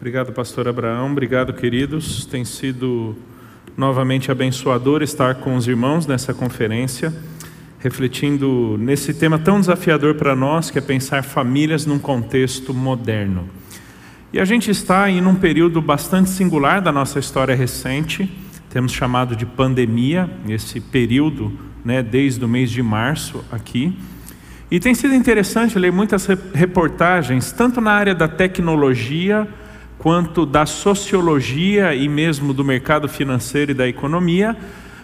Obrigado, pastor Abraão. Obrigado, queridos. Tem sido novamente abençoador estar com os irmãos nessa conferência, refletindo nesse tema tão desafiador para nós, que é pensar famílias num contexto moderno. E a gente está em um período bastante singular da nossa história recente, temos chamado de pandemia, esse período, né, desde o mês de março aqui. E tem sido interessante ler muitas reportagens, tanto na área da tecnologia, quanto da sociologia e mesmo do mercado financeiro e da economia,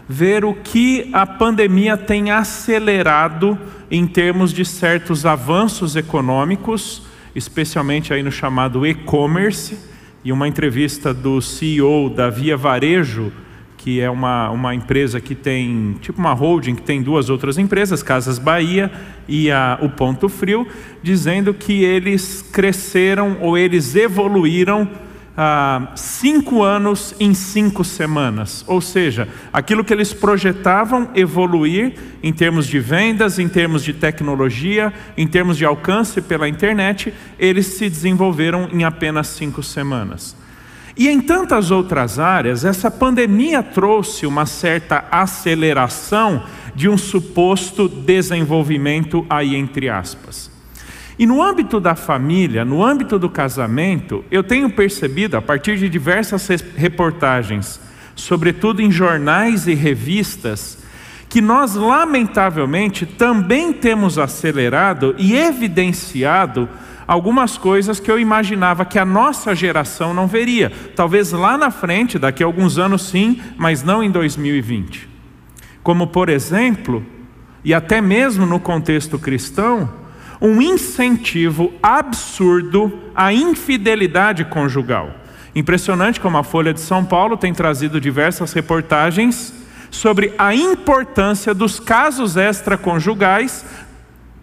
ver o que a pandemia tem acelerado em termos de certos avanços econômicos, especialmente aí no chamado e-commerce, e uma entrevista do CEO da Via Varejo, que é uma, uma empresa que tem, tipo uma holding, que tem duas outras empresas, Casas Bahia e a, o Ponto Frio, dizendo que eles cresceram ou eles evoluíram ah, cinco anos em cinco semanas. Ou seja, aquilo que eles projetavam evoluir em termos de vendas, em termos de tecnologia, em termos de alcance pela internet, eles se desenvolveram em apenas cinco semanas. E em tantas outras áreas, essa pandemia trouxe uma certa aceleração de um suposto desenvolvimento aí entre aspas. E no âmbito da família, no âmbito do casamento, eu tenho percebido, a partir de diversas reportagens, sobretudo em jornais e revistas, que nós, lamentavelmente, também temos acelerado e evidenciado algumas coisas que eu imaginava que a nossa geração não veria. Talvez lá na frente, daqui a alguns anos sim, mas não em 2020. Como, por exemplo, e até mesmo no contexto cristão, um incentivo absurdo à infidelidade conjugal. Impressionante como a Folha de São Paulo tem trazido diversas reportagens sobre a importância dos casos extraconjugais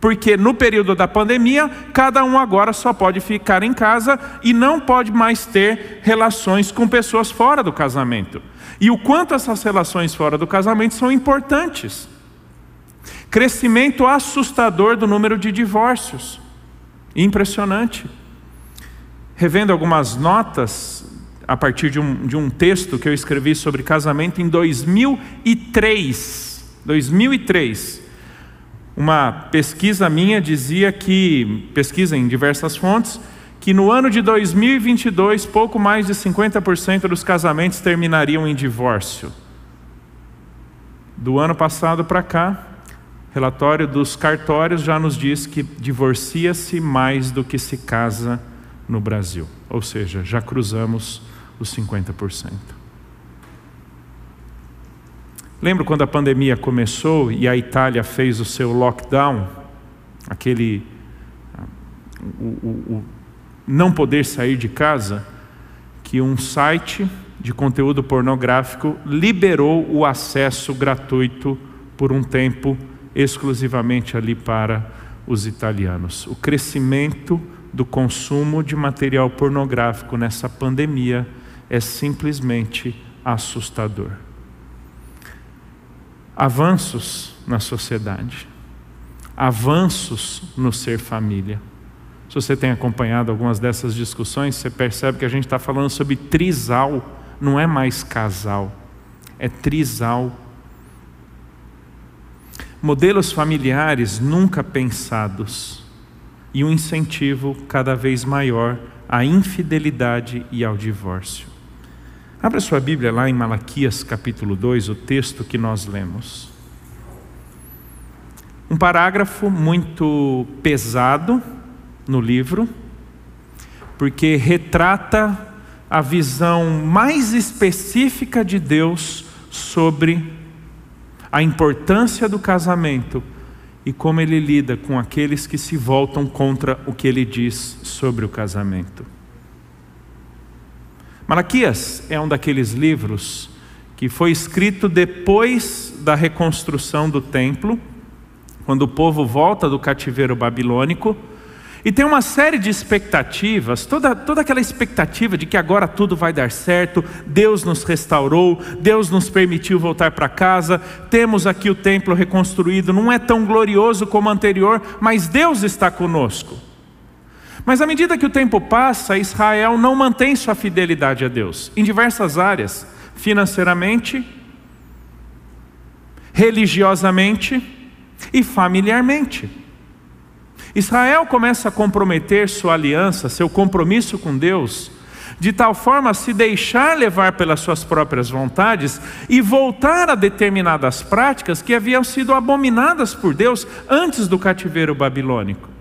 porque no período da pandemia, cada um agora só pode ficar em casa e não pode mais ter relações com pessoas fora do casamento. E o quanto essas relações fora do casamento são importantes. Crescimento assustador do número de divórcios. Impressionante. Revendo algumas notas a partir de um, de um texto que eu escrevi sobre casamento em 2003. 2003 uma pesquisa minha dizia que, pesquisa em diversas fontes, que no ano de 2022, pouco mais de 50% dos casamentos terminariam em divórcio. Do ano passado para cá, relatório dos cartórios já nos diz que divorcia-se mais do que se casa no Brasil. Ou seja, já cruzamos os 50%. Lembro quando a pandemia começou e a Itália fez o seu lockdown, aquele o, o, o não poder sair de casa, que um site de conteúdo pornográfico liberou o acesso gratuito por um tempo exclusivamente ali para os italianos. O crescimento do consumo de material pornográfico nessa pandemia é simplesmente assustador avanços na sociedade, avanços no ser família. Se você tem acompanhado algumas dessas discussões, você percebe que a gente está falando sobre trisal, não é mais casal, é trisal. Modelos familiares nunca pensados e um incentivo cada vez maior à infidelidade e ao divórcio. Abra sua Bíblia lá em Malaquias capítulo 2, o texto que nós lemos. Um parágrafo muito pesado no livro, porque retrata a visão mais específica de Deus sobre a importância do casamento e como ele lida com aqueles que se voltam contra o que ele diz sobre o casamento. Malaquias é um daqueles livros que foi escrito depois da reconstrução do templo, quando o povo volta do cativeiro babilônico, e tem uma série de expectativas, toda, toda aquela expectativa de que agora tudo vai dar certo, Deus nos restaurou, Deus nos permitiu voltar para casa, temos aqui o templo reconstruído, não é tão glorioso como o anterior, mas Deus está conosco. Mas à medida que o tempo passa, Israel não mantém sua fidelidade a Deus em diversas áreas, financeiramente, religiosamente e familiarmente. Israel começa a comprometer sua aliança, seu compromisso com Deus, de tal forma a se deixar levar pelas suas próprias vontades e voltar a determinadas práticas que haviam sido abominadas por Deus antes do cativeiro babilônico.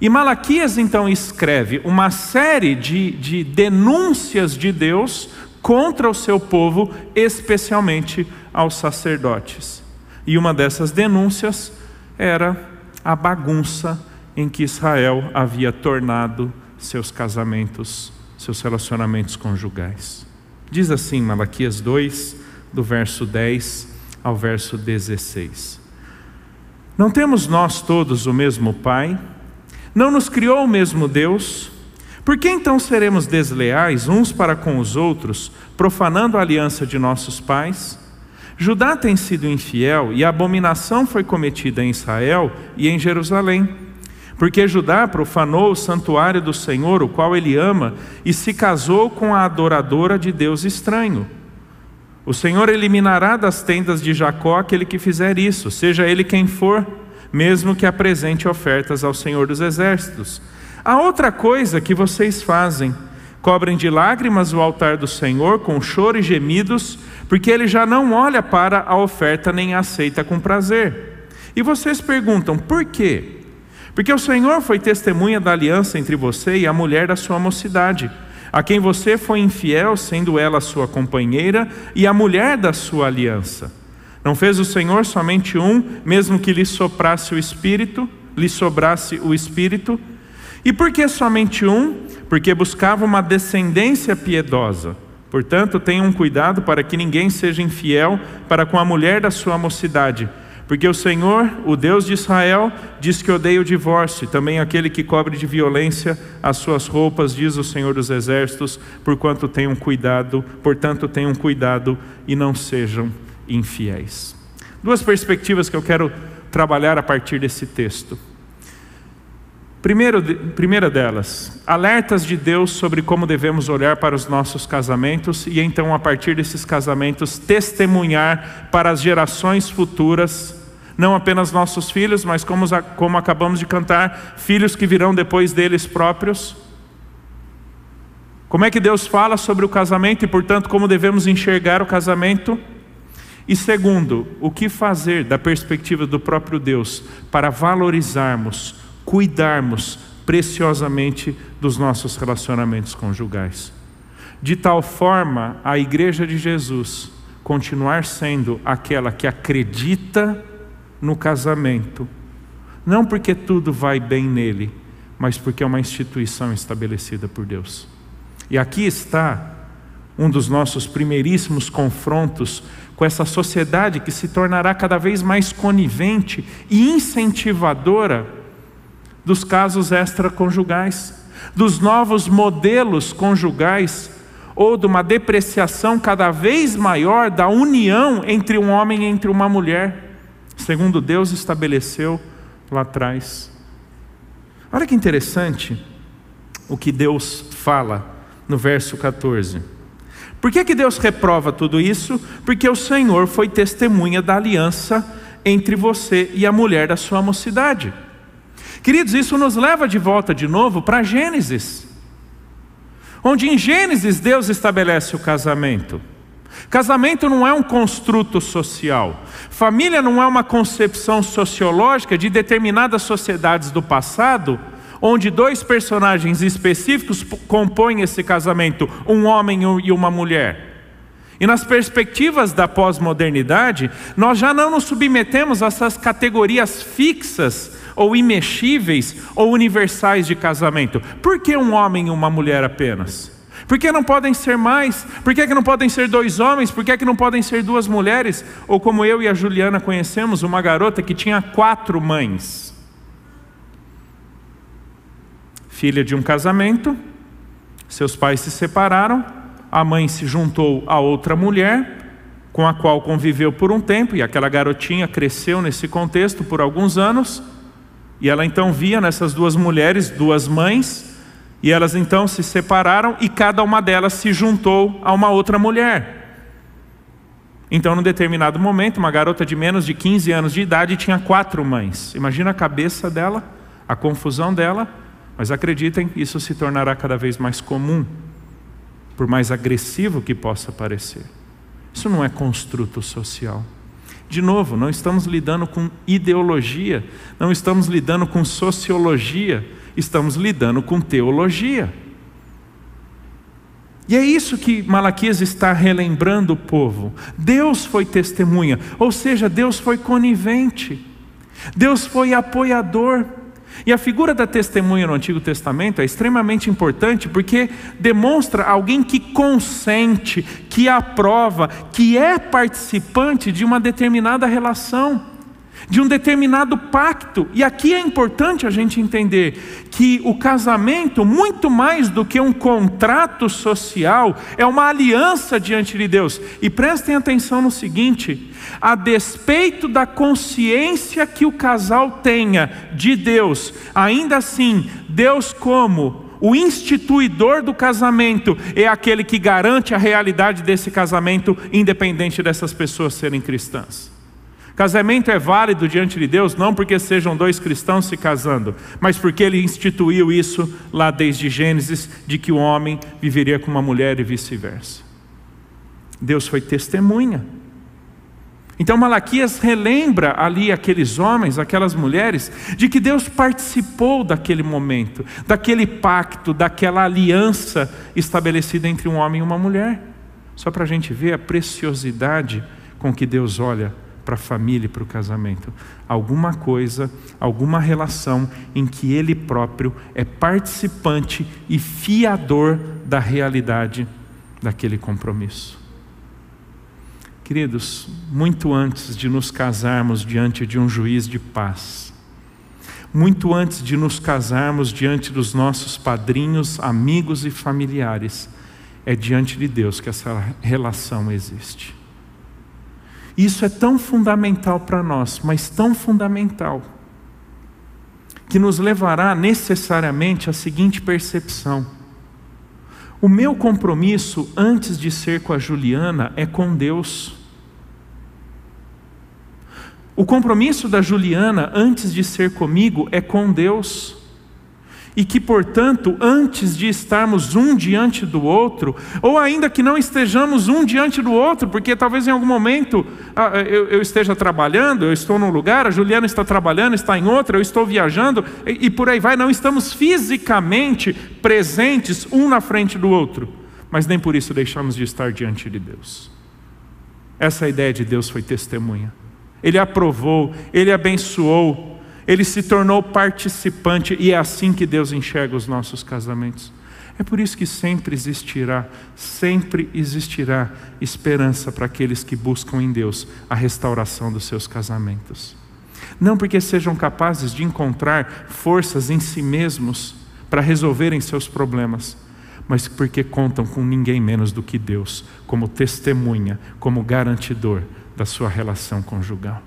E Malaquias então escreve uma série de, de denúncias de Deus contra o seu povo, especialmente aos sacerdotes. E uma dessas denúncias era a bagunça em que Israel havia tornado seus casamentos, seus relacionamentos conjugais. Diz assim Malaquias 2, do verso 10 ao verso 16: Não temos nós todos o mesmo Pai? Não nos criou o mesmo Deus? Por que então seremos desleais uns para com os outros, profanando a aliança de nossos pais? Judá tem sido infiel e a abominação foi cometida em Israel e em Jerusalém. Porque Judá profanou o santuário do Senhor, o qual ele ama, e se casou com a adoradora de Deus estranho. O Senhor eliminará das tendas de Jacó aquele que fizer isso, seja ele quem for, mesmo que apresente ofertas ao Senhor dos Exércitos. Há outra coisa que vocês fazem: cobrem de lágrimas o altar do Senhor com choro e gemidos, porque ele já não olha para a oferta nem a aceita com prazer. E vocês perguntam, por quê? Porque o Senhor foi testemunha da aliança entre você e a mulher da sua mocidade, a quem você foi infiel, sendo ela sua companheira e a mulher da sua aliança. Não fez o Senhor somente um, mesmo que lhe soprasse o espírito, lhe sobrasse o espírito? E por que somente um? Porque buscava uma descendência piedosa. Portanto, tenham cuidado para que ninguém seja infiel para com a mulher da sua mocidade, porque o Senhor, o Deus de Israel, diz que odeia o divórcio, também aquele que cobre de violência as suas roupas, diz o Senhor dos exércitos, porquanto tenham cuidado, portanto tenham cuidado e não sejam infiéis. Duas perspectivas que eu quero trabalhar a partir desse texto. Primeiro, primeira delas, alertas de Deus sobre como devemos olhar para os nossos casamentos e então, a partir desses casamentos, testemunhar para as gerações futuras, não apenas nossos filhos, mas como, como acabamos de cantar, filhos que virão depois deles próprios. Como é que Deus fala sobre o casamento e, portanto, como devemos enxergar o casamento? E segundo, o que fazer da perspectiva do próprio Deus para valorizarmos cuidarmos preciosamente dos nossos relacionamentos conjugais. De tal forma, a Igreja de Jesus continuar sendo aquela que acredita no casamento, não porque tudo vai bem nele, mas porque é uma instituição estabelecida por Deus. E aqui está um dos nossos primeiríssimos confrontos com essa sociedade que se tornará cada vez mais conivente e incentivadora dos casos extraconjugais, dos novos modelos conjugais ou de uma depreciação cada vez maior da união entre um homem e entre uma mulher, segundo Deus estabeleceu lá atrás. Olha que interessante o que Deus fala no verso 14. Por que, que Deus reprova tudo isso? Porque o Senhor foi testemunha da aliança entre você e a mulher da sua mocidade. Queridos, isso nos leva de volta de novo para Gênesis, onde em Gênesis Deus estabelece o casamento. Casamento não é um construto social. Família não é uma concepção sociológica de determinadas sociedades do passado, onde dois personagens específicos compõem esse casamento, um homem e uma mulher. E nas perspectivas da pós-modernidade, nós já não nos submetemos a essas categorias fixas ou imexíveis ou universais de casamento. Por que um homem e uma mulher apenas? Por que não podem ser mais? Por que, que não podem ser dois homens? Por que, que não podem ser duas mulheres? Ou como eu e a Juliana conhecemos, uma garota que tinha quatro mães. Filha de um casamento, seus pais se separaram, a mãe se juntou a outra mulher, com a qual conviveu por um tempo, e aquela garotinha cresceu nesse contexto por alguns anos. E ela então via nessas duas mulheres duas mães, e elas então se separaram e cada uma delas se juntou a uma outra mulher. Então, num determinado momento, uma garota de menos de 15 anos de idade tinha quatro mães. Imagina a cabeça dela, a confusão dela, mas acreditem, isso se tornará cada vez mais comum, por mais agressivo que possa parecer. Isso não é construto social. De novo, não estamos lidando com ideologia, não estamos lidando com sociologia, estamos lidando com teologia. E é isso que Malaquias está relembrando o povo. Deus foi testemunha, ou seja, Deus foi conivente, Deus foi apoiador. E a figura da testemunha no Antigo Testamento é extremamente importante porque demonstra alguém que consente, que aprova, que é participante de uma determinada relação de um determinado pacto. E aqui é importante a gente entender que o casamento, muito mais do que um contrato social, é uma aliança diante de Deus. E prestem atenção no seguinte: a despeito da consciência que o casal tenha de Deus, ainda assim, Deus, como o instituidor do casamento é aquele que garante a realidade desse casamento, independente dessas pessoas serem cristãs. Casamento é válido diante de Deus não porque sejam dois cristãos se casando, mas porque ele instituiu isso lá desde Gênesis, de que o homem viveria com uma mulher e vice-versa. Deus foi testemunha. Então Malaquias relembra ali aqueles homens, aquelas mulheres, de que Deus participou daquele momento, daquele pacto, daquela aliança estabelecida entre um homem e uma mulher. Só para a gente ver a preciosidade com que Deus olha para a família e para o casamento. Alguma coisa, alguma relação em que ele próprio é participante e fiador da realidade daquele compromisso. Queridos, muito antes de nos casarmos diante de um juiz de paz, muito antes de nos casarmos diante dos nossos padrinhos, amigos e familiares, é diante de Deus que essa relação existe. Isso é tão fundamental para nós, mas tão fundamental, que nos levará necessariamente à seguinte percepção: o meu compromisso antes de ser com a Juliana é com Deus. O compromisso da Juliana antes de ser comigo é com Deus e que, portanto, antes de estarmos um diante do outro, ou ainda que não estejamos um diante do outro, porque talvez em algum momento ah, eu, eu, esteja trabalhando, eu estou num lugar, a Juliana está trabalhando, está em outro, eu estou viajando, e, e por aí vai, não estamos fisicamente presentes um na frente do outro, mas nem por isso deixamos de estar diante de Deus. Essa ideia de Deus foi testemunha. Ele aprovou, ele abençoou, ele se tornou participante e é assim que Deus enxerga os nossos casamentos. É por isso que sempre existirá, sempre existirá esperança para aqueles que buscam em Deus a restauração dos seus casamentos. Não porque sejam capazes de encontrar forças em si mesmos para resolverem seus problemas, mas porque contam com ninguém menos do que Deus, como testemunha, como garantidor da sua relação conjugal.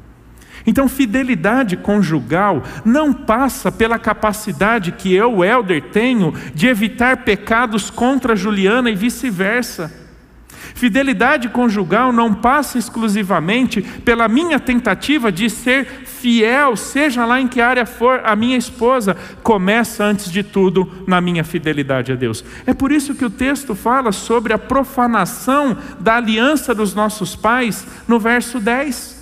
Então, fidelidade conjugal não passa pela capacidade que eu, Helder, tenho de evitar pecados contra Juliana e vice-versa. Fidelidade conjugal não passa exclusivamente pela minha tentativa de ser fiel, seja lá em que área for a minha esposa, começa antes de tudo na minha fidelidade a Deus. É por isso que o texto fala sobre a profanação da aliança dos nossos pais no verso 10.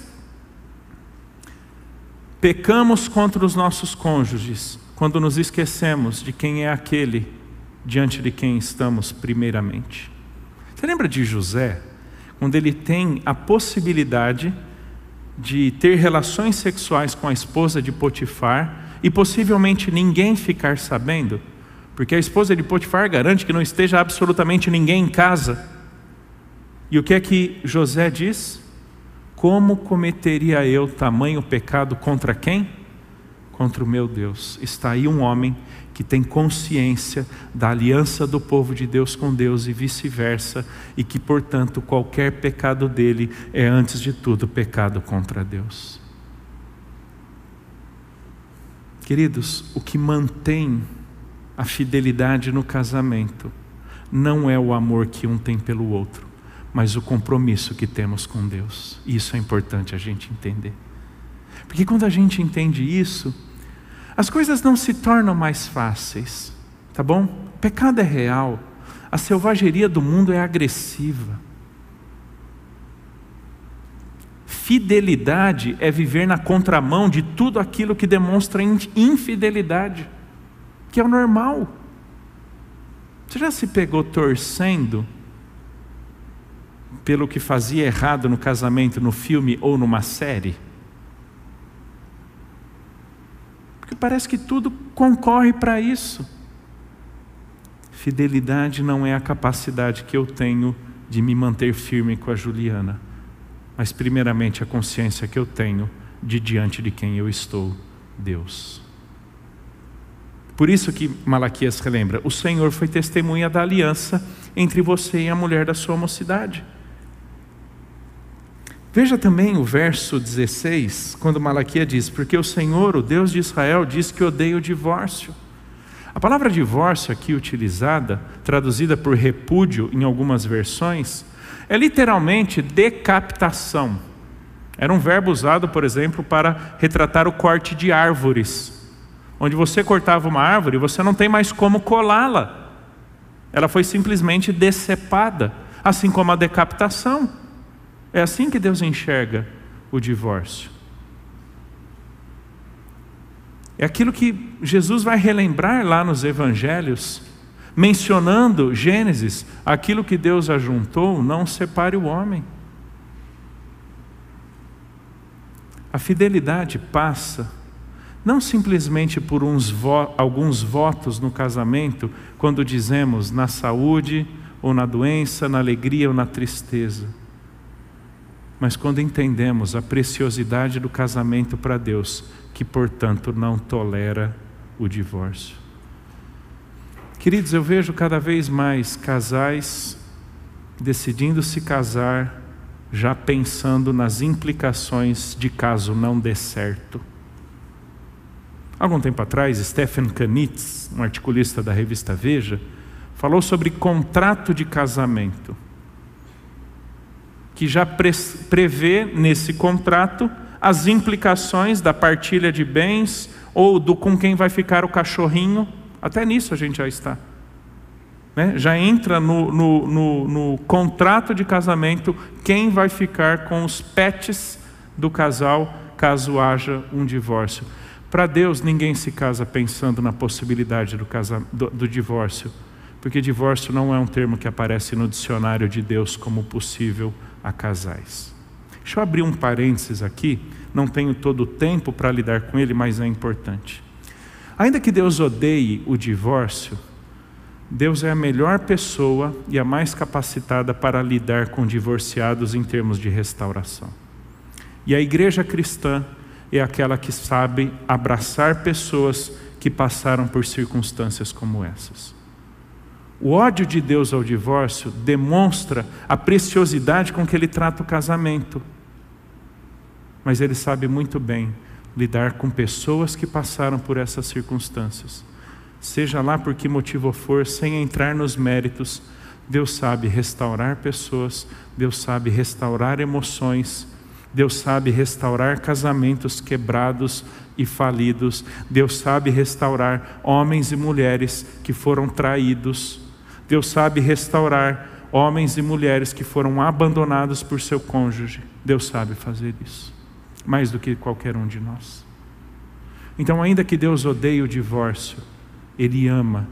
Pecamos contra os nossos cônjuges quando nos esquecemos de quem é aquele diante de quem estamos primeiramente. Você lembra de José, quando ele tem a possibilidade de ter relações sexuais com a esposa de Potifar e possivelmente ninguém ficar sabendo? Porque a esposa de Potifar garante que não esteja absolutamente ninguém em casa. E o que é que José diz? Como cometeria eu tamanho pecado contra quem? Contra o meu Deus. Está aí um homem que tem consciência da aliança do povo de Deus com Deus e vice-versa, e que, portanto, qualquer pecado dele é, antes de tudo, pecado contra Deus. Queridos, o que mantém a fidelidade no casamento não é o amor que um tem pelo outro, mas o compromisso que temos com Deus. Isso é importante a gente entender. Porque quando a gente entende isso, as coisas não se tornam mais fáceis, tá bom? O pecado é real, a selvageria do mundo é agressiva. Fidelidade é viver na contramão de tudo aquilo que demonstra infidelidade, que é o normal. Você já se pegou torcendo pelo que fazia errado no casamento, no filme ou numa série? Porque parece que tudo concorre para isso. Fidelidade não é a capacidade que eu tenho de me manter firme com a Juliana, mas primeiramente a consciência que eu tenho de diante de quem eu estou, Deus. Por isso que Malaquias relembra: o Senhor foi testemunha da aliança entre você e a mulher da sua mocidade. Veja também o verso 16, quando Malaquias diz: Porque o Senhor, o Deus de Israel, diz que odeia o divórcio. A palavra divórcio aqui utilizada, traduzida por repúdio em algumas versões, é literalmente decapitação. Era um verbo usado, por exemplo, para retratar o corte de árvores onde você cortava uma árvore, você não tem mais como colá-la. Ela foi simplesmente decepada, assim como a decapitação. É assim que Deus enxerga o divórcio. É aquilo que Jesus vai relembrar lá nos evangelhos, mencionando Gênesis, aquilo que Deus ajuntou, não separe o homem. A fidelidade passa não simplesmente por vo alguns votos no casamento, quando dizemos na saúde ou na doença, na alegria ou na tristeza, mas quando entendemos a preciosidade do casamento para Deus, que portanto não tolera o divórcio. Queridos, eu vejo cada vez mais casais decidindo se casar já pensando nas implicações de caso não dê certo. Algum tempo atrás, Stephen Kanitz, um articulista da revista Veja, falou sobre contrato de casamento, que já prevê nesse contrato as implicações da partilha de bens ou do com quem vai ficar o cachorrinho. Até nisso a gente já está. Né? Já entra no, no, no, no contrato de casamento quem vai ficar com os pets do casal caso haja um divórcio. Para Deus, ninguém se casa pensando na possibilidade do, do, do divórcio, porque divórcio não é um termo que aparece no dicionário de Deus como possível a casais. Deixa eu abrir um parênteses aqui, não tenho todo o tempo para lidar com ele, mas é importante. Ainda que Deus odeie o divórcio, Deus é a melhor pessoa e a mais capacitada para lidar com divorciados em termos de restauração. E a igreja cristã é aquela que sabe abraçar pessoas que passaram por circunstâncias como essas. O ódio de Deus ao divórcio demonstra a preciosidade com que ele trata o casamento. Mas ele sabe muito bem lidar com pessoas que passaram por essas circunstâncias. Seja lá por que motivo for, sem entrar nos méritos, Deus sabe restaurar pessoas, Deus sabe restaurar emoções, Deus sabe restaurar casamentos quebrados e falidos. Deus sabe restaurar homens e mulheres que foram traídos. Deus sabe restaurar homens e mulheres que foram abandonados por seu cônjuge. Deus sabe fazer isso, mais do que qualquer um de nós. Então, ainda que Deus odeie o divórcio, Ele ama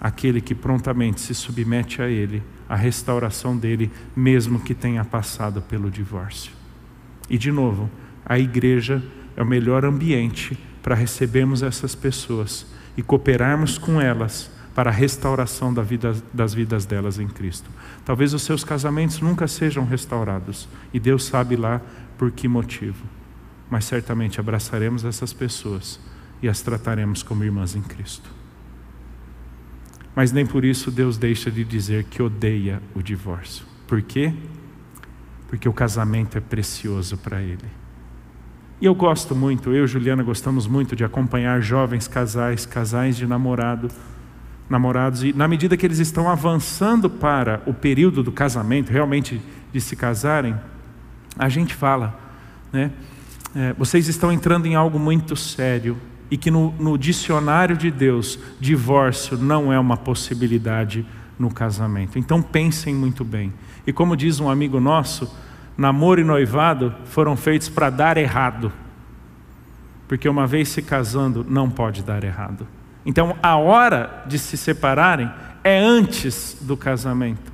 aquele que prontamente se submete a Ele, a restauração dele, mesmo que tenha passado pelo divórcio. E de novo, a igreja é o melhor ambiente para recebermos essas pessoas e cooperarmos com elas para a restauração da vida, das vidas delas em Cristo. Talvez os seus casamentos nunca sejam restaurados e Deus sabe lá por que motivo, mas certamente abraçaremos essas pessoas e as trataremos como irmãs em Cristo. Mas nem por isso Deus deixa de dizer que odeia o divórcio. Por quê? porque o casamento é precioso para Ele. E eu gosto muito, eu e Juliana gostamos muito de acompanhar jovens casais, casais de namorado, namorados, e na medida que eles estão avançando para o período do casamento, realmente de se casarem, a gente fala, né? É, vocês estão entrando em algo muito sério e que no, no dicionário de Deus, divórcio não é uma possibilidade no casamento. Então pensem muito bem. E como diz um amigo nosso, namoro e noivado foram feitos para dar errado. Porque uma vez se casando, não pode dar errado. Então a hora de se separarem é antes do casamento.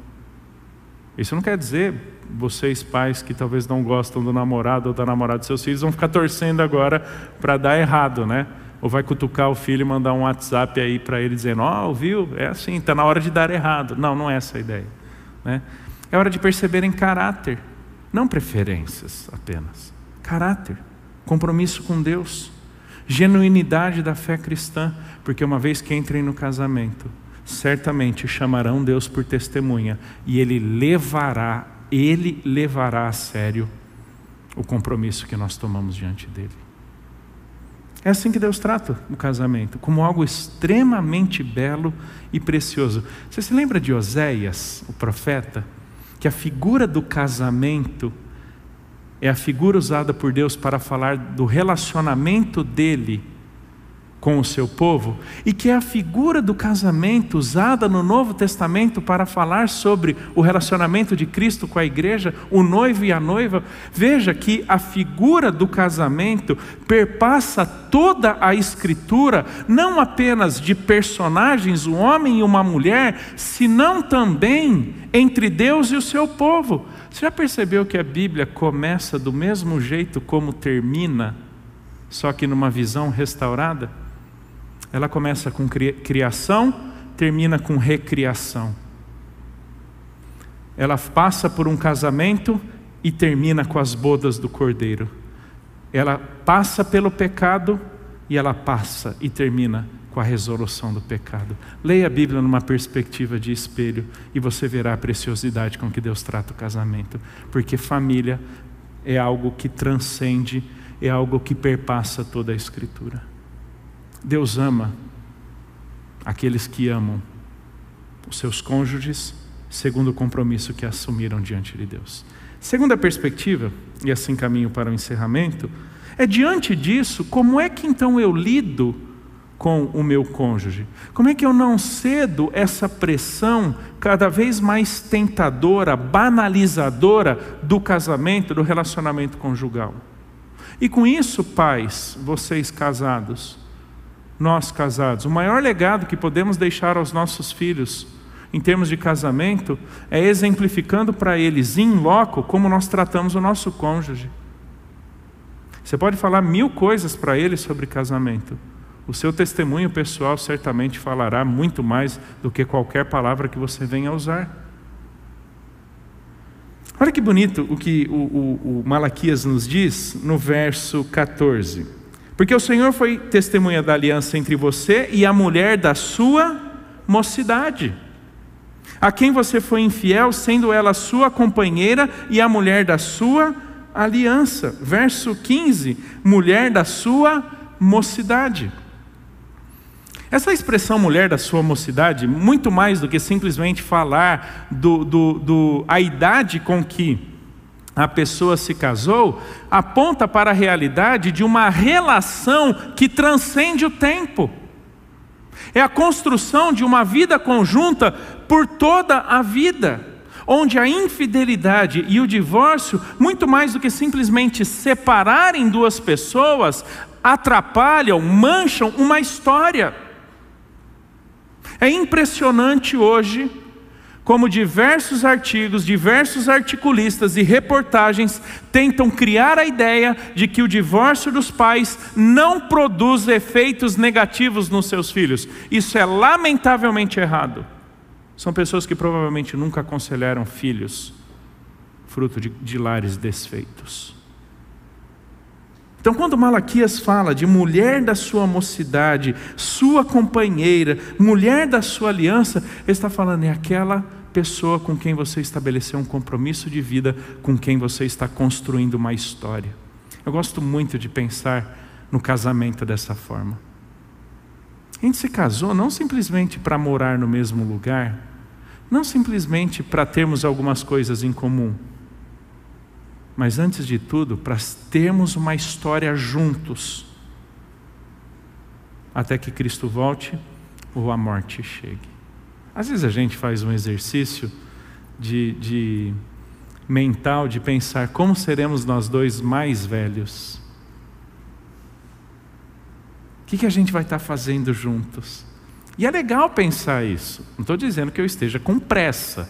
Isso não quer dizer vocês pais que talvez não gostam do namorado ou da namorada de seus filhos vão ficar torcendo agora para dar errado, né? Ou vai cutucar o filho e mandar um WhatsApp aí para ele dizendo: Ó, oh, ouviu? É assim, está na hora de dar errado. Não, não é essa a ideia. Né? É hora de perceberem caráter, não preferências apenas. Caráter, compromisso com Deus, genuinidade da fé cristã, porque uma vez que entrem no casamento, certamente chamarão Deus por testemunha e Ele levará, Ele levará a sério o compromisso que nós tomamos diante dele. É assim que Deus trata o casamento, como algo extremamente belo e precioso. Você se lembra de Oséias, o profeta, que a figura do casamento é a figura usada por Deus para falar do relacionamento dele com o seu povo, e que é a figura do casamento usada no Novo Testamento para falar sobre o relacionamento de Cristo com a igreja, o noivo e a noiva. Veja que a figura do casamento perpassa toda a Escritura, não apenas de personagens, um homem e uma mulher, senão também entre Deus e o seu povo. Você já percebeu que a Bíblia começa do mesmo jeito como termina, só que numa visão restaurada? Ela começa com criação, termina com recriação. Ela passa por um casamento e termina com as bodas do cordeiro. Ela passa pelo pecado e ela passa e termina com a resolução do pecado. Leia a Bíblia numa perspectiva de espelho e você verá a preciosidade com que Deus trata o casamento, porque família é algo que transcende, é algo que perpassa toda a Escritura. Deus ama aqueles que amam os seus cônjuges, segundo o compromisso que assumiram diante de Deus. Segunda perspectiva, e assim caminho para o encerramento, é diante disso, como é que então eu lido com o meu cônjuge? Como é que eu não cedo essa pressão cada vez mais tentadora, banalizadora do casamento, do relacionamento conjugal? E com isso, pais, vocês casados, nós casados. O maior legado que podemos deixar aos nossos filhos, em termos de casamento, é exemplificando para eles, em loco, como nós tratamos o nosso cônjuge. Você pode falar mil coisas para eles sobre casamento. O seu testemunho pessoal certamente falará muito mais do que qualquer palavra que você venha usar. Olha que bonito o que o, o, o Malaquias nos diz no verso 14. Porque o Senhor foi testemunha da aliança entre você e a mulher da sua mocidade, a quem você foi infiel, sendo ela sua companheira e a mulher da sua aliança. Verso 15: mulher da sua mocidade. Essa expressão mulher da sua mocidade, muito mais do que simplesmente falar do, do, do a idade com que a pessoa se casou, aponta para a realidade de uma relação que transcende o tempo. É a construção de uma vida conjunta por toda a vida, onde a infidelidade e o divórcio, muito mais do que simplesmente separarem duas pessoas, atrapalham, mancham uma história. É impressionante hoje como diversos artigos, diversos articulistas e reportagens tentam criar a ideia de que o divórcio dos pais não produz efeitos negativos nos seus filhos. Isso é lamentavelmente errado. São pessoas que provavelmente nunca aconselharam filhos, fruto de, de lares desfeitos. Então, quando Malaquias fala de mulher da sua mocidade, sua companheira, mulher da sua aliança, ele está falando é aquela pessoa com quem você estabeleceu um compromisso de vida, com quem você está construindo uma história. Eu gosto muito de pensar no casamento dessa forma. A gente se casou não simplesmente para morar no mesmo lugar, não simplesmente para termos algumas coisas em comum, mas antes de tudo, para termos uma história juntos, até que Cristo volte ou a morte chegue. Às vezes a gente faz um exercício de, de mental de pensar como seremos nós dois mais velhos. O que, que a gente vai estar fazendo juntos? E é legal pensar isso. Não estou dizendo que eu esteja com pressa,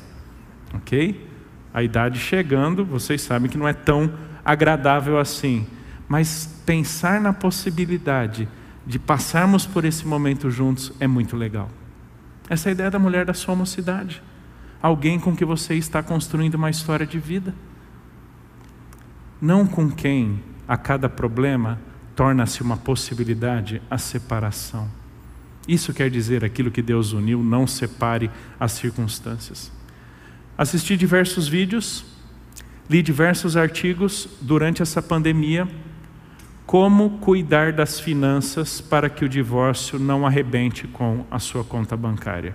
ok? A idade chegando, vocês sabem que não é tão agradável assim. Mas pensar na possibilidade de passarmos por esse momento juntos é muito legal. Essa é a ideia da mulher da sua mocidade alguém com que você está construindo uma história de vida. Não com quem a cada problema torna-se uma possibilidade a separação. Isso quer dizer aquilo que Deus uniu, não separe as circunstâncias. Assisti diversos vídeos, li diversos artigos durante essa pandemia, como cuidar das finanças para que o divórcio não arrebente com a sua conta bancária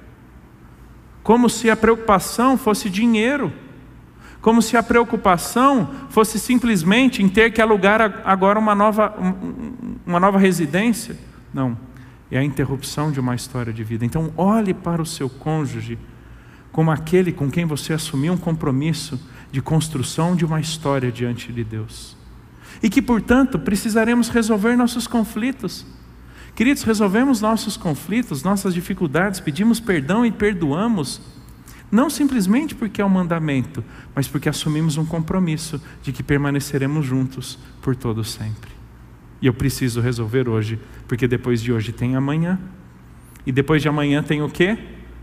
como se a preocupação fosse dinheiro, como se a preocupação fosse simplesmente em ter que alugar agora uma nova, uma nova residência. Não, é a interrupção de uma história de vida. Então, olhe para o seu cônjuge como aquele com quem você assumiu um compromisso de construção de uma história diante de Deus. E que, portanto, precisaremos resolver nossos conflitos. Queridos, resolvemos nossos conflitos, nossas dificuldades, pedimos perdão e perdoamos, não simplesmente porque é um mandamento, mas porque assumimos um compromisso de que permaneceremos juntos por todo sempre. E eu preciso resolver hoje, porque depois de hoje tem amanhã. E depois de amanhã tem o quê?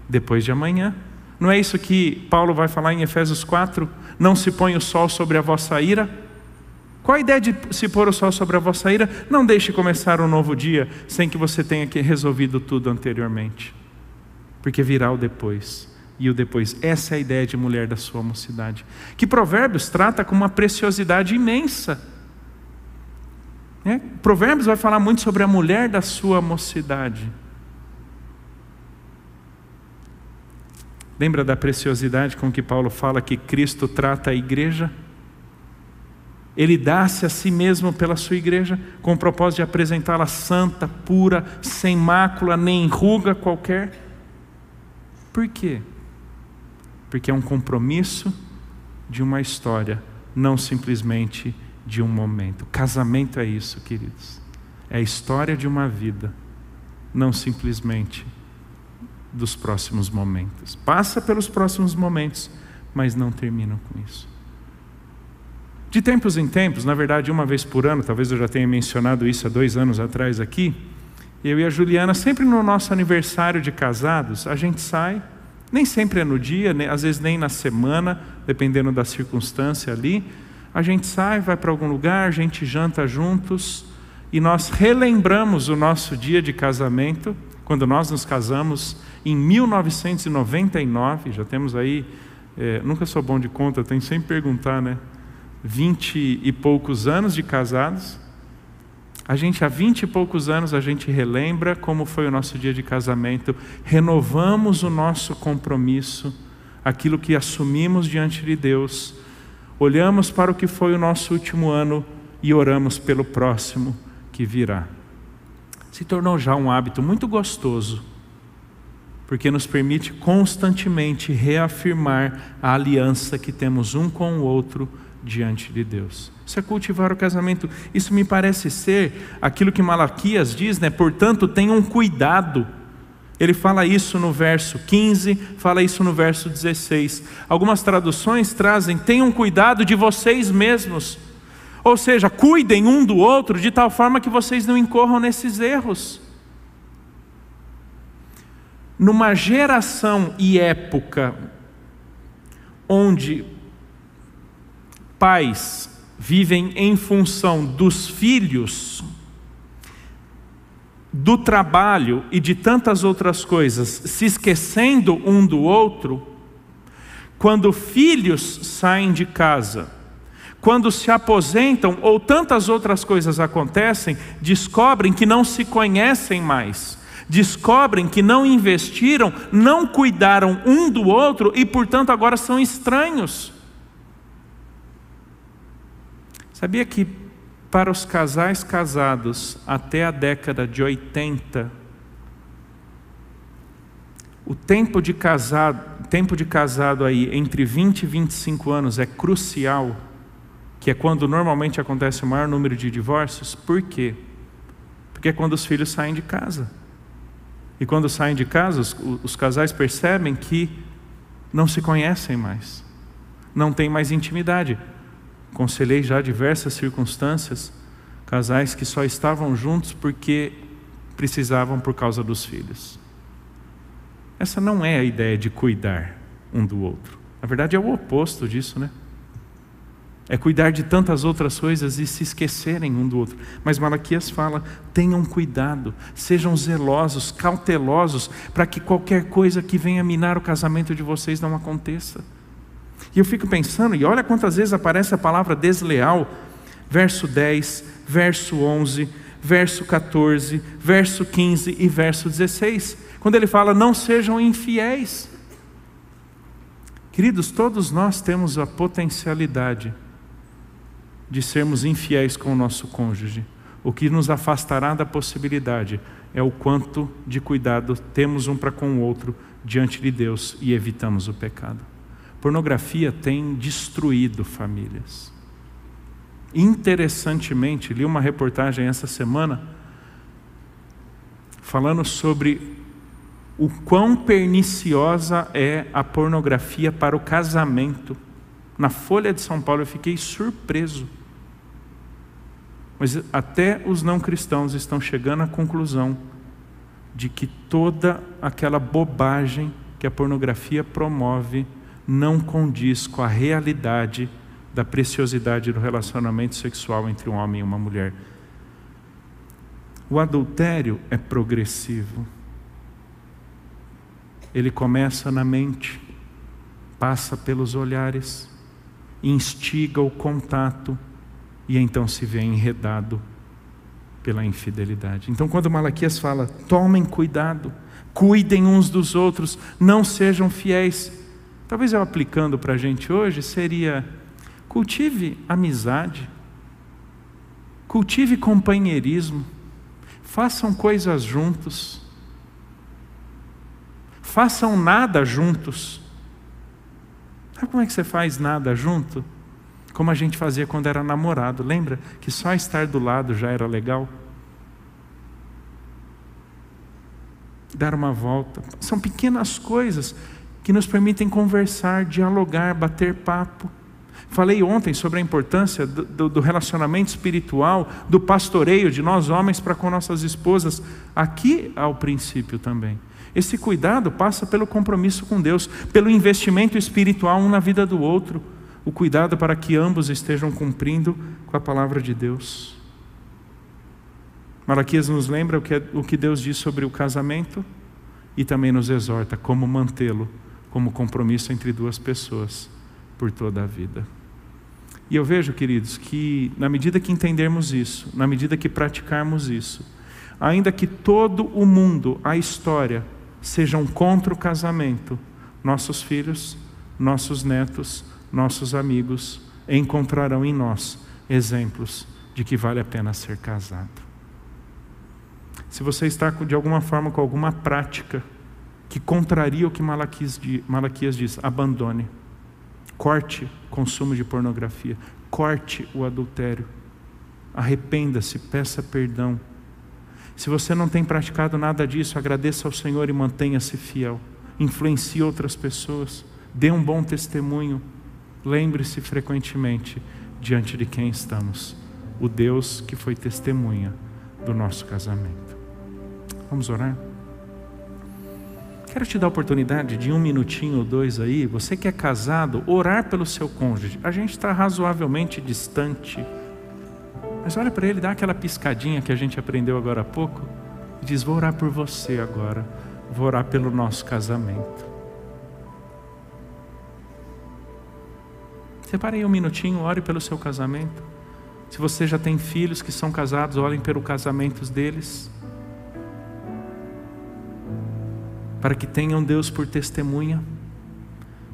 Depois de amanhã. Não é isso que Paulo vai falar em Efésios 4? Não se põe o sol sobre a vossa ira? Qual a ideia de se pôr o sol sobre a vossa ira? Não deixe começar um novo dia sem que você tenha resolvido tudo anteriormente. Porque virá o depois. E o depois. Essa é a ideia de mulher da sua mocidade. Que Provérbios trata com uma preciosidade imensa. É? Provérbios vai falar muito sobre a mulher da sua mocidade. Lembra da preciosidade com que Paulo fala que Cristo trata a igreja? Ele dá-se a si mesmo pela sua igreja com o propósito de apresentá-la santa, pura, sem mácula, nem ruga qualquer. Por quê? Porque é um compromisso de uma história, não simplesmente de um momento. Casamento é isso, queridos. É a história de uma vida, não simplesmente dos próximos momentos. Passa pelos próximos momentos, mas não termina com isso. De tempos em tempos, na verdade, uma vez por ano, talvez eu já tenha mencionado isso há dois anos atrás aqui, eu e a Juliana, sempre no nosso aniversário de casados, a gente sai, nem sempre é no dia, às vezes nem na semana, dependendo da circunstância ali, a gente sai, vai para algum lugar, a gente janta juntos e nós relembramos o nosso dia de casamento, quando nós nos casamos em 1999, já temos aí, é, nunca sou bom de conta, tenho sempre perguntar, né? vinte e poucos anos de casados, a gente há vinte e poucos anos a gente relembra como foi o nosso dia de casamento, renovamos o nosso compromisso, aquilo que assumimos diante de Deus, olhamos para o que foi o nosso último ano e oramos pelo próximo que virá. Se tornou já um hábito muito gostoso, porque nos permite constantemente reafirmar a aliança que temos um com o outro diante de Deus. Isso é cultivar o casamento. Isso me parece ser aquilo que Malaquias diz, né? Portanto, tenham cuidado. Ele fala isso no verso 15, fala isso no verso 16. Algumas traduções trazem: tenham cuidado de vocês mesmos. Ou seja, cuidem um do outro de tal forma que vocês não incorram nesses erros. Numa geração e época onde pais vivem em função dos filhos, do trabalho e de tantas outras coisas, se esquecendo um do outro, quando filhos saem de casa, quando se aposentam ou tantas outras coisas acontecem, descobrem que não se conhecem mais, descobrem que não investiram, não cuidaram um do outro e, portanto, agora são estranhos. Sabia que para os casais casados até a década de 80, o tempo de casado, tempo de casado aí entre 20 e 25 anos é crucial, que é quando normalmente acontece o maior número de divórcios. Por quê? Porque é quando os filhos saem de casa. E quando saem de casa, os, os casais percebem que não se conhecem mais, não tem mais intimidade. Conselhei já diversas circunstâncias, casais que só estavam juntos porque precisavam por causa dos filhos. Essa não é a ideia de cuidar um do outro. Na verdade, é o oposto disso, né? É cuidar de tantas outras coisas e se esquecerem um do outro. Mas Malaquias fala: tenham cuidado, sejam zelosos, cautelosos, para que qualquer coisa que venha minar o casamento de vocês não aconteça. E eu fico pensando, e olha quantas vezes aparece a palavra desleal, verso 10, verso 11, verso 14, verso 15 e verso 16, quando ele fala: não sejam infiéis. Queridos, todos nós temos a potencialidade de sermos infiéis com o nosso cônjuge. O que nos afastará da possibilidade é o quanto de cuidado temos um para com o outro diante de Deus e evitamos o pecado. Pornografia tem destruído famílias. Interessantemente, li uma reportagem essa semana falando sobre o quão perniciosa é a pornografia para o casamento. Na Folha de São Paulo eu fiquei surpreso. Mas até os não cristãos estão chegando à conclusão de que toda aquela bobagem que a pornografia promove não condiz com a realidade da preciosidade do relacionamento sexual entre um homem e uma mulher. O adultério é progressivo. Ele começa na mente, passa pelos olhares, instiga o contato e então se vê enredado pela infidelidade. Então, quando Malaquias fala, tomem cuidado, cuidem uns dos outros, não sejam fiéis Talvez eu aplicando para a gente hoje seria: cultive amizade, cultive companheirismo, façam coisas juntos, façam nada juntos. Sabe como é que você faz nada junto? Como a gente fazia quando era namorado, lembra? Que só estar do lado já era legal. Dar uma volta. São pequenas coisas que nos permitem conversar, dialogar, bater papo. Falei ontem sobre a importância do, do, relacionamento espiritual, do pastoreio de nós homens para com nossas esposas, aqui ao princípio também. Esse cuidado passa pelo compromisso com Deus, pelo investimento espiritual um na vida do outro, o cuidado para que ambos estejam cumprindo com a palavra de Deus. Malaquias nos lembra o que, é, o que Deus diz sobre o casamento e também nos exorta como mantê-lo como compromisso entre duas pessoas por toda a vida. E eu vejo, queridos, que na medida que entendermos isso, na medida que praticarmos isso, ainda que todo o mundo, a história, sejam contra o casamento, nossos filhos, nossos netos, nossos amigos encontrarão em nós exemplos de que vale a pena ser casado. Se você está de alguma forma com alguma prática que contraria o que Malaquias, diz: abandone, corte consumo de pornografia, corte o adultério, arrependa-se, peça perdão. Se você não tem praticado nada disso, agradeça ao Senhor e mantenha-se fiel. Influencie outras pessoas, dê um bom testemunho. Lembre-se frequentemente diante de quem estamos, o Deus que foi testemunha do nosso casamento. Vamos orar? Quero te dar a oportunidade de um minutinho ou dois aí, você que é casado, orar pelo seu cônjuge. A gente está razoavelmente distante, mas olha para ele, dá aquela piscadinha que a gente aprendeu agora há pouco e diz: Vou orar por você agora, vou orar pelo nosso casamento. Separe aí um minutinho, ore pelo seu casamento. Se você já tem filhos que são casados, olhem pelo casamento deles. Para que tenham Deus por testemunha,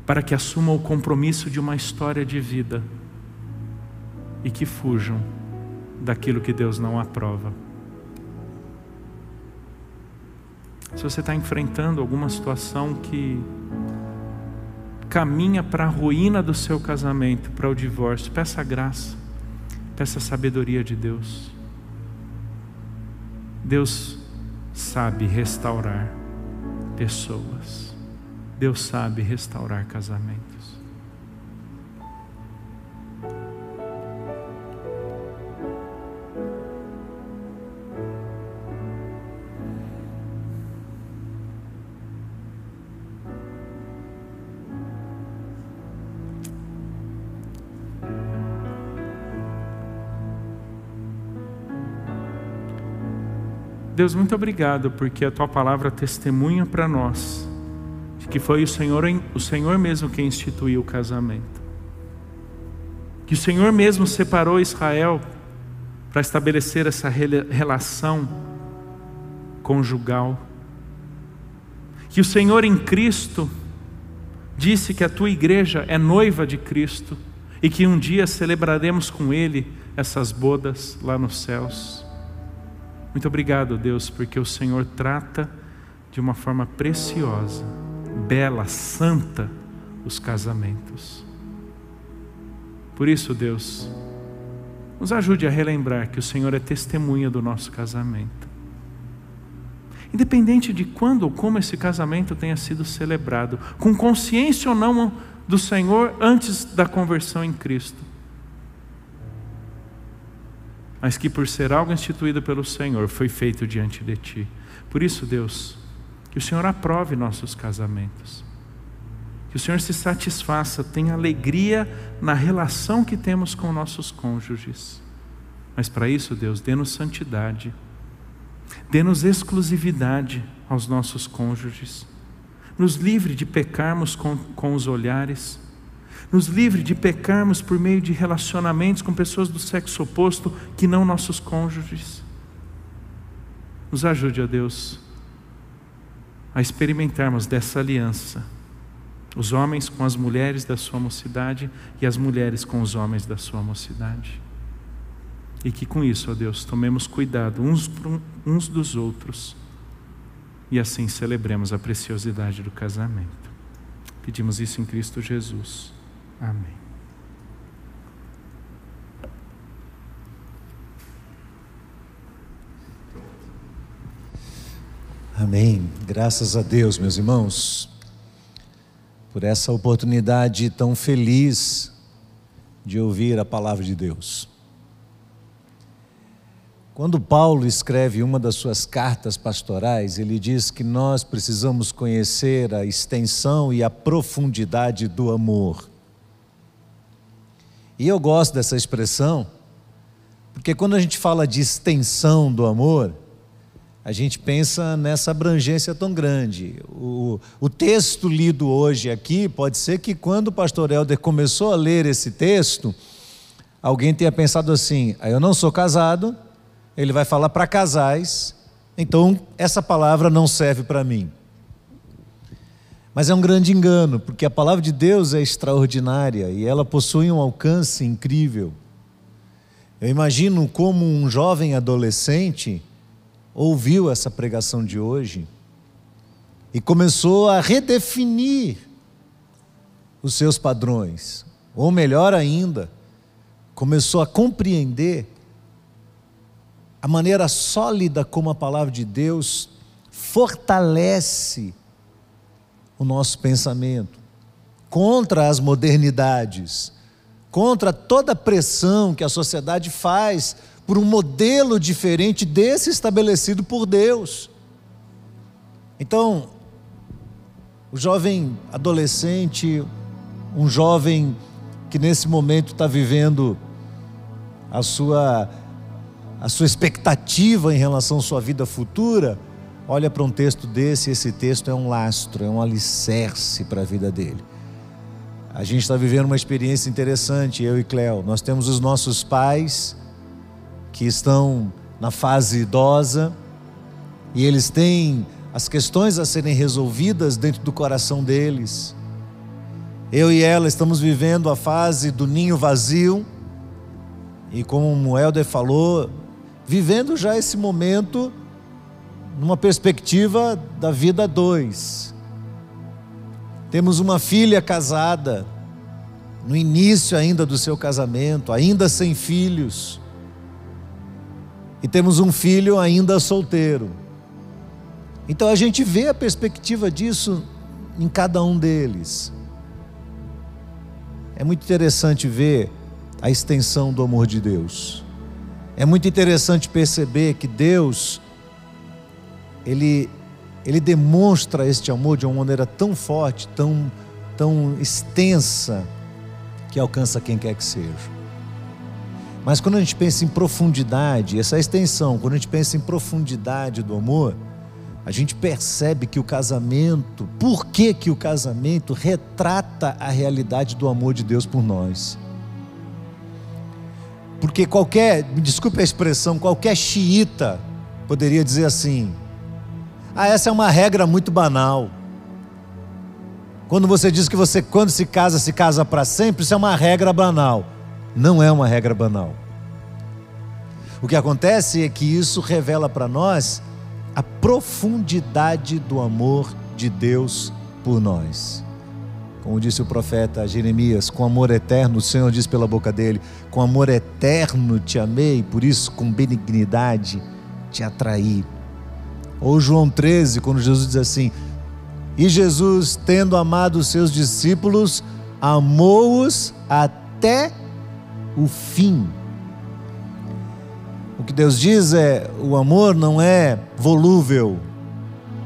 para que assumam o compromisso de uma história de vida e que fujam daquilo que Deus não aprova. Se você está enfrentando alguma situação que caminha para a ruína do seu casamento, para o divórcio, peça graça, peça sabedoria de Deus. Deus sabe restaurar pessoas, Deus sabe restaurar casamentos. Deus, muito obrigado, porque a tua palavra testemunha para nós de que foi o Senhor, o Senhor mesmo quem instituiu o casamento. Que o Senhor mesmo separou Israel para estabelecer essa relação conjugal. Que o Senhor em Cristo disse que a tua igreja é noiva de Cristo e que um dia celebraremos com Ele essas bodas lá nos céus. Muito obrigado, Deus, porque o Senhor trata de uma forma preciosa, bela, santa os casamentos. Por isso, Deus, nos ajude a relembrar que o Senhor é testemunha do nosso casamento. Independente de quando ou como esse casamento tenha sido celebrado, com consciência ou não do Senhor antes da conversão em Cristo mas que por ser algo instituído pelo Senhor foi feito diante de ti. Por isso, Deus, que o Senhor aprove nossos casamentos. Que o Senhor se satisfaça, tenha alegria na relação que temos com nossos cônjuges. Mas para isso, Deus, dê-nos santidade, dê-nos exclusividade aos nossos cônjuges, nos livre de pecarmos com, com os olhares nos livre de pecarmos por meio de relacionamentos com pessoas do sexo oposto que não nossos cônjuges. Nos ajude, ó Deus, a experimentarmos dessa aliança, os homens com as mulheres da sua mocidade e as mulheres com os homens da sua mocidade. E que com isso, ó Deus, tomemos cuidado uns, uns dos outros e assim celebremos a preciosidade do casamento. Pedimos isso em Cristo Jesus. Amém. Amém. Graças a Deus, meus irmãos, por essa oportunidade tão feliz de ouvir a palavra de Deus. Quando Paulo escreve uma das suas cartas pastorais, ele diz que nós precisamos conhecer a extensão e a profundidade do amor. E eu gosto dessa expressão, porque quando a gente fala de extensão do amor, a gente pensa nessa abrangência tão grande. O, o texto lido hoje aqui, pode ser que quando o pastor Helder começou a ler esse texto, alguém tenha pensado assim: ah, eu não sou casado, ele vai falar para casais, então essa palavra não serve para mim. Mas é um grande engano, porque a palavra de Deus é extraordinária e ela possui um alcance incrível. Eu imagino como um jovem adolescente ouviu essa pregação de hoje e começou a redefinir os seus padrões, ou melhor ainda, começou a compreender a maneira sólida como a palavra de Deus fortalece o nosso pensamento, contra as modernidades, contra toda a pressão que a sociedade faz por um modelo diferente desse estabelecido por Deus. Então, o jovem adolescente, um jovem que nesse momento está vivendo a sua, a sua expectativa em relação à sua vida futura, olha para um texto desse, esse texto é um lastro, é um alicerce para a vida dele. A gente está vivendo uma experiência interessante, eu e Cléo. Nós temos os nossos pais que estão na fase idosa e eles têm as questões a serem resolvidas dentro do coração deles. Eu e ela estamos vivendo a fase do ninho vazio e como o Helder falou, vivendo já esse momento numa perspectiva da vida dois. Temos uma filha casada, no início ainda do seu casamento, ainda sem filhos. E temos um filho ainda solteiro. Então a gente vê a perspectiva disso em cada um deles. É muito interessante ver a extensão do amor de Deus. É muito interessante perceber que Deus ele ele demonstra este amor de uma maneira tão forte, tão tão extensa que alcança quem quer que seja. Mas quando a gente pensa em profundidade, essa extensão, quando a gente pensa em profundidade do amor, a gente percebe que o casamento, por que, que o casamento retrata a realidade do amor de Deus por nós? Porque qualquer, me desculpe a expressão, qualquer xiita poderia dizer assim: ah, essa é uma regra muito banal. Quando você diz que você, quando se casa, se casa para sempre, isso é uma regra banal. Não é uma regra banal. O que acontece é que isso revela para nós a profundidade do amor de Deus por nós. Como disse o profeta Jeremias, com amor eterno, o Senhor diz pela boca dele: com amor eterno te amei, por isso com benignidade te atraí. Ou João 13, quando Jesus diz assim: E Jesus, tendo amado os seus discípulos, amou-os até o fim que Deus diz é: o amor não é volúvel,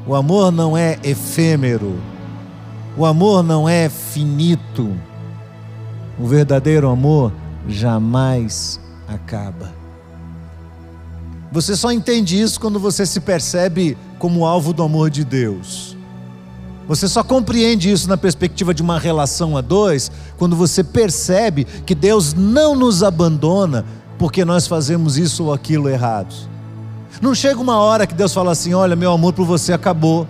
o amor não é efêmero, o amor não é finito. O verdadeiro amor jamais acaba. Você só entende isso quando você se percebe como alvo do amor de Deus. Você só compreende isso na perspectiva de uma relação a dois quando você percebe que Deus não nos abandona, porque nós fazemos isso ou aquilo errado. Não chega uma hora que Deus fala assim: Olha, meu amor por você acabou.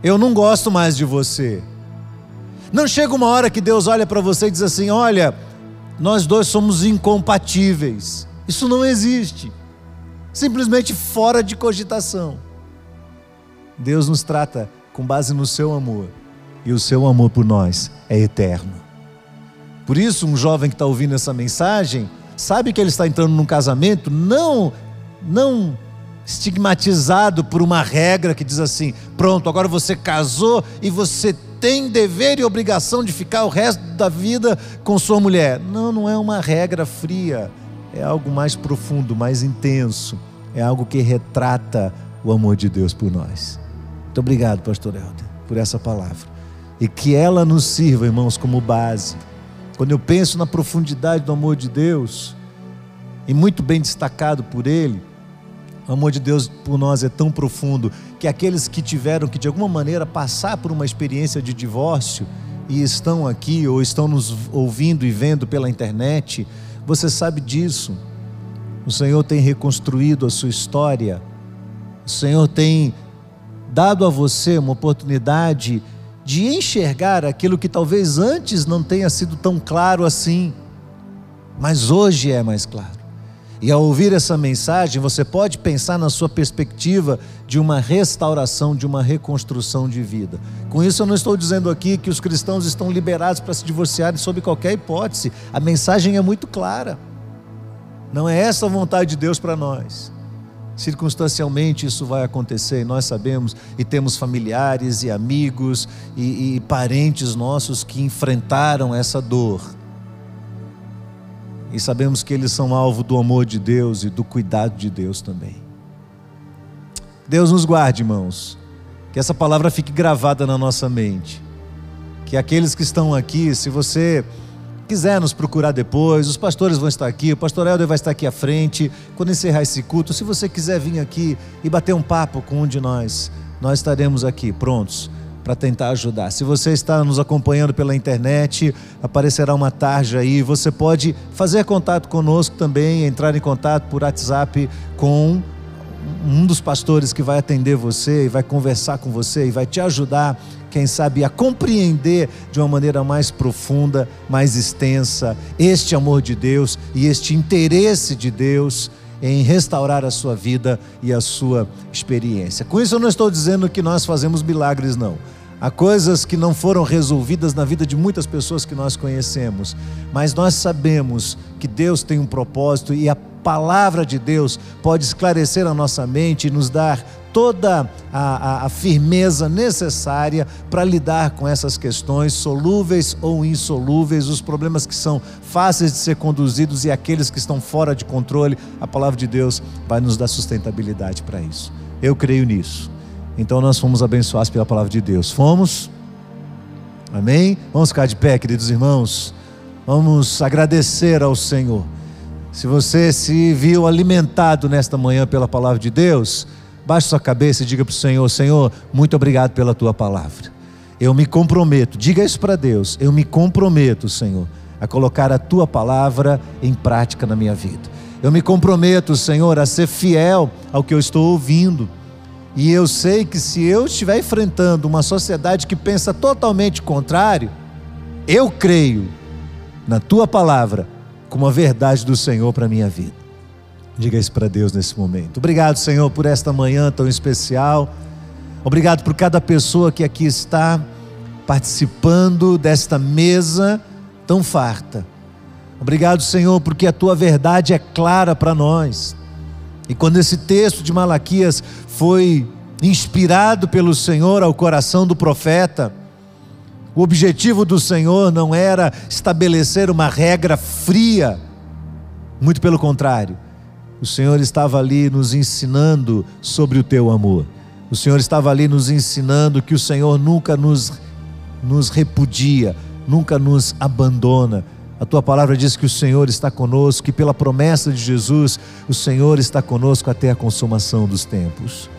Eu não gosto mais de você. Não chega uma hora que Deus olha para você e diz assim: Olha, nós dois somos incompatíveis. Isso não existe. Simplesmente fora de cogitação. Deus nos trata com base no seu amor. E o seu amor por nós é eterno. Por isso, um jovem que está ouvindo essa mensagem sabe que ele está entrando num casamento não, não estigmatizado por uma regra que diz assim: pronto, agora você casou e você tem dever e obrigação de ficar o resto da vida com sua mulher. Não, não é uma regra fria, é algo mais profundo, mais intenso, é algo que retrata o amor de Deus por nós. Muito obrigado, Pastor Helder, por essa palavra. E que ela nos sirva, irmãos, como base quando eu penso na profundidade do amor de Deus, e muito bem destacado por Ele, o amor de Deus por nós é tão profundo que aqueles que tiveram que de alguma maneira passar por uma experiência de divórcio e estão aqui ou estão nos ouvindo e vendo pela internet, você sabe disso. O Senhor tem reconstruído a sua história. O Senhor tem dado a você uma oportunidade de enxergar aquilo que talvez antes não tenha sido tão claro assim, mas hoje é mais claro. E ao ouvir essa mensagem, você pode pensar na sua perspectiva de uma restauração, de uma reconstrução de vida. Com isso, eu não estou dizendo aqui que os cristãos estão liberados para se divorciarem sob qualquer hipótese. A mensagem é muito clara. Não é essa a vontade de Deus para nós. Circunstancialmente isso vai acontecer e nós sabemos, e temos familiares e amigos e, e parentes nossos que enfrentaram essa dor. E sabemos que eles são alvo do amor de Deus e do cuidado de Deus também. Deus nos guarde, irmãos. Que essa palavra fique gravada na nossa mente. Que aqueles que estão aqui, se você quiser nos procurar depois, os pastores vão estar aqui, o pastor Helder vai estar aqui à frente, quando encerrar esse culto. Se você quiser vir aqui e bater um papo com um de nós, nós estaremos aqui prontos para tentar ajudar. Se você está nos acompanhando pela internet, aparecerá uma tarja aí. Você pode fazer contato conosco também, entrar em contato por WhatsApp com um dos pastores que vai atender você e vai conversar com você e vai te ajudar, quem sabe, a compreender de uma maneira mais profunda, mais extensa, este amor de Deus e este interesse de Deus em restaurar a sua vida e a sua experiência. Com isso, eu não estou dizendo que nós fazemos milagres, não. Há coisas que não foram resolvidas na vida de muitas pessoas que nós conhecemos, mas nós sabemos que Deus tem um propósito e a palavra de Deus pode esclarecer a nossa mente e nos dar toda a, a, a firmeza necessária para lidar com essas questões, solúveis ou insolúveis, os problemas que são fáceis de ser conduzidos e aqueles que estão fora de controle. A palavra de Deus vai nos dar sustentabilidade para isso. Eu creio nisso. Então nós fomos abençoados pela palavra de Deus. Fomos? Amém? Vamos ficar de pé, queridos irmãos. Vamos agradecer ao Senhor. Se você se viu alimentado nesta manhã pela palavra de Deus, baixe sua cabeça e diga para o Senhor: Senhor, muito obrigado pela tua palavra. Eu me comprometo, diga isso para Deus. Eu me comprometo, Senhor, a colocar a tua palavra em prática na minha vida. Eu me comprometo, Senhor, a ser fiel ao que eu estou ouvindo e eu sei que se eu estiver enfrentando uma sociedade que pensa totalmente contrário, eu creio na tua palavra como a verdade do Senhor para a minha vida. Diga isso para Deus nesse momento. Obrigado, Senhor, por esta manhã tão especial. Obrigado por cada pessoa que aqui está participando desta mesa tão farta. Obrigado, Senhor, porque a tua verdade é clara para nós. E quando esse texto de Malaquias foi inspirado pelo Senhor ao coração do profeta, o objetivo do Senhor não era estabelecer uma regra fria, muito pelo contrário, o Senhor estava ali nos ensinando sobre o teu amor. O Senhor estava ali nos ensinando que o Senhor nunca nos, nos repudia, nunca nos abandona, a tua palavra diz que o Senhor está conosco, que pela promessa de Jesus, o Senhor está conosco até a consumação dos tempos.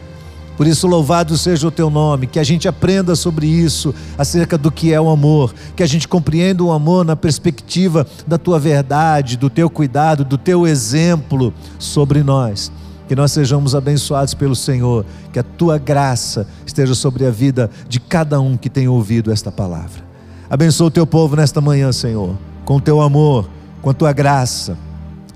Por isso, louvado seja o teu nome, que a gente aprenda sobre isso, acerca do que é o amor, que a gente compreenda o amor na perspectiva da tua verdade, do teu cuidado, do teu exemplo sobre nós. Que nós sejamos abençoados pelo Senhor, que a tua graça esteja sobre a vida de cada um que tem ouvido esta palavra. Abençoa o teu povo nesta manhã, Senhor com o teu amor, com a tua graça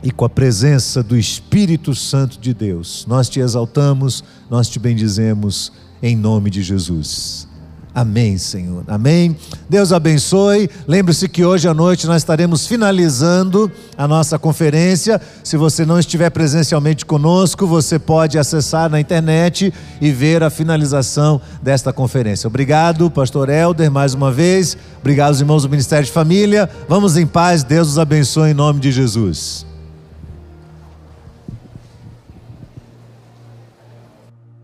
e com a presença do Espírito Santo de Deus. Nós te exaltamos, nós te bendizemos em nome de Jesus. Amém, Senhor. Amém. Deus abençoe. Lembre-se que hoje à noite nós estaremos finalizando a nossa conferência. Se você não estiver presencialmente conosco, você pode acessar na internet e ver a finalização desta conferência. Obrigado, pastor Helder, mais uma vez. Obrigado irmãos do Ministério de Família. Vamos em paz. Deus os abençoe em nome de Jesus.